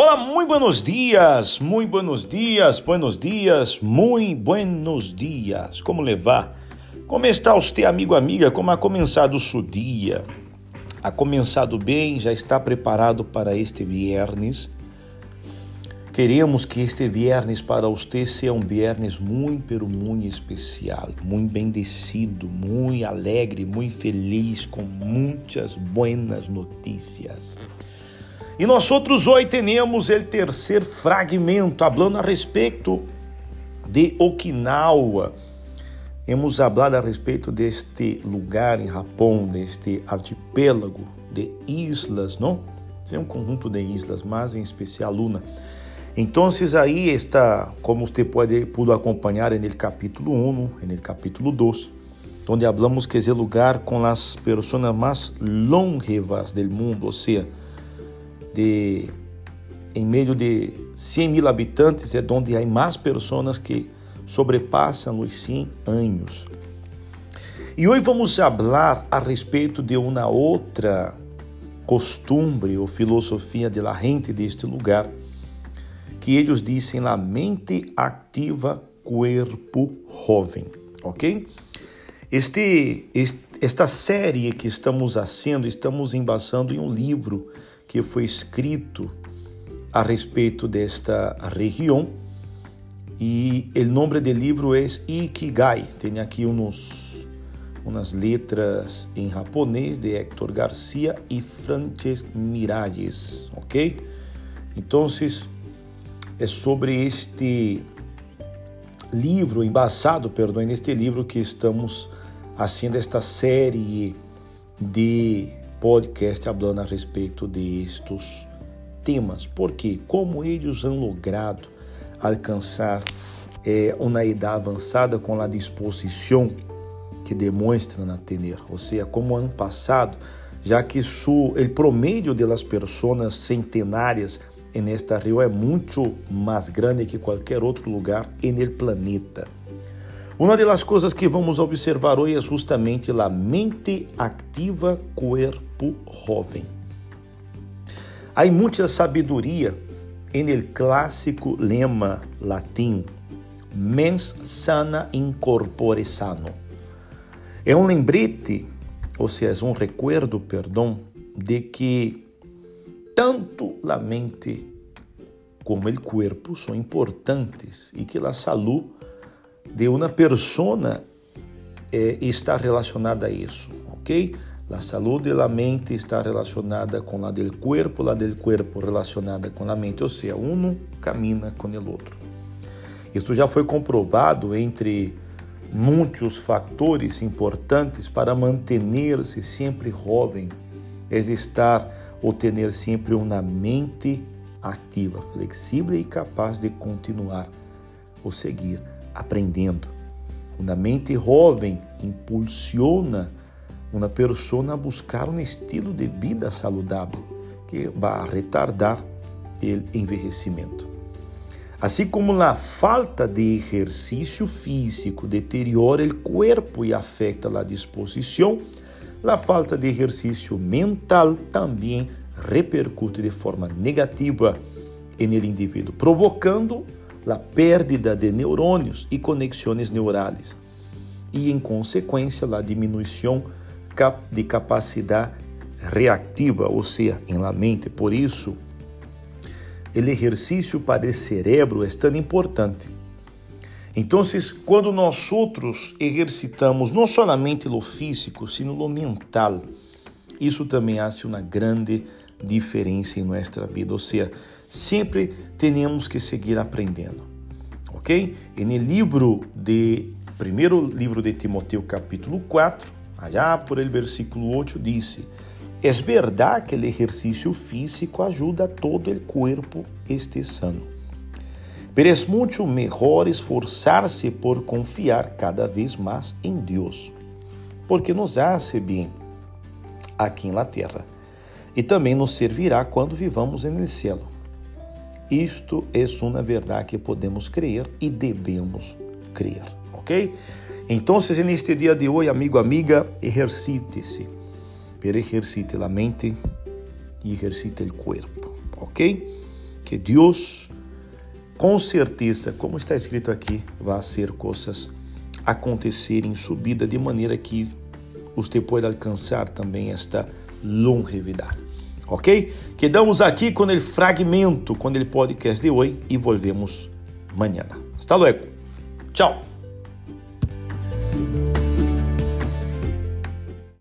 Olá, muito buenos dias, muito buenos dias, buenos dias, muito buenos dias. Como levar? Como está você, amigo, amiga? Como ha começado o seu dia? Ha começado bem? Já está preparado para este viernes? Queremos que este viernes para você seja um viernes muito, pero muito especial, muito bendecido, muito alegre, muito feliz, com muitas buenas notícias. E nós outros hoje temos o terceiro fragmento, falando a respeito de Okinawa. Hemos falado a respeito deste lugar em Japão, deste arquipélago de islas, não? É um conjunto de islas, mas em especial Luna. Então, aí está, como você pode pudo acompanhar no capítulo 1, no capítulo 2, onde falamos que esse lugar com as pessoas mais longevas do mundo, ou seja, de em meio de 100 mil habitantes é onde há mais pessoas que sobrepassam os 100 anos. E hoje vamos falar a respeito de uma outra costumbre ou filosofia de la gente deste lugar, que eles dizem la mente ativa, corpo jovem, ok? Este, este, esta série que estamos fazendo, estamos embasando em um livro que foi escrito a respeito desta região e o nome do livro é Ikigai. Tem aqui uns, umas letras em japonês de Héctor Garcia e Frances Miralles, ok? Então, é sobre este livro, embasado, perdão, neste livro que estamos fazendo esta série de podcast falando a respeito destes temas, porque como eles han logrado alcançar é, uma idade avançada com a disposição que demonstram a ter, ou seja, como ano passado, já que o promedio de las centenárias en esta rio é muito mais grande que qualquer outro lugar no planeta. Uma das coisas que vamos observar hoje é justamente a mente ativa, corpo jovem. Há muita sabedoria no clássico lema latim mens sana in corpore sano. É um lembrete, ou seja, um recuerdo, perdão, de que tanto a mente como o corpo são importantes e que a saúde de uma persona eh, está relacionada a isso, ok? A saúde da mente está relacionada com a do corpo, a do corpo relacionada com a mente, ou seja, um camina com o outro. Isso já foi comprovado entre muitos fatores importantes para manter-se sempre jovem, é estar ou ter sempre uma mente ativa, flexível e capaz de continuar ou seguir aprendendo. Uma mente jovem impulsiona uma pessoa a buscar um estilo de vida saudável que vai retardar o envelhecimento. Assim como a falta de exercício físico deteriora o corpo e afeta a disposição, a falta de exercício mental também repercute de forma negativa no indivíduo, provocando a perda de neurônios e conexões neurais e, em consequência, a diminuição de capacidade reactiva, ou seja, em la mente. Por isso, o exercício para o cérebro é tão importante. Então, quando nós outros exercitamos não somente o físico, sino o mental, isso também faz uma grande diferença em nossa vida. Ou seja, sempre temos que seguir aprendendo, ok? E no livro de primeiro livro de Timoteo capítulo 4, allá por el versículo 8 diz: É verdade que o exercício físico ajuda todo o corpo este sano. Pero es mucho mejor esforzarse por confiar cada vez más en Dios, porque nos hace bien aqui na terra e também nos servirá quando vivamos no céu. Isto é uma verdade que podemos crer e devemos crer, ok? Então, neste dia de hoje, amigo, amiga, exercite-se. Pero exercite a mente e exercite o corpo, ok? que Deus, com certeza, como está escrito aqui, vai fazer coisas acontecerem em subida de maneira que você pode alcançar também esta longevidade. Ok? Quedamos aqui com o fragmento, com o podcast de hoje e volvemos amanhã. Hasta luego. Tchau.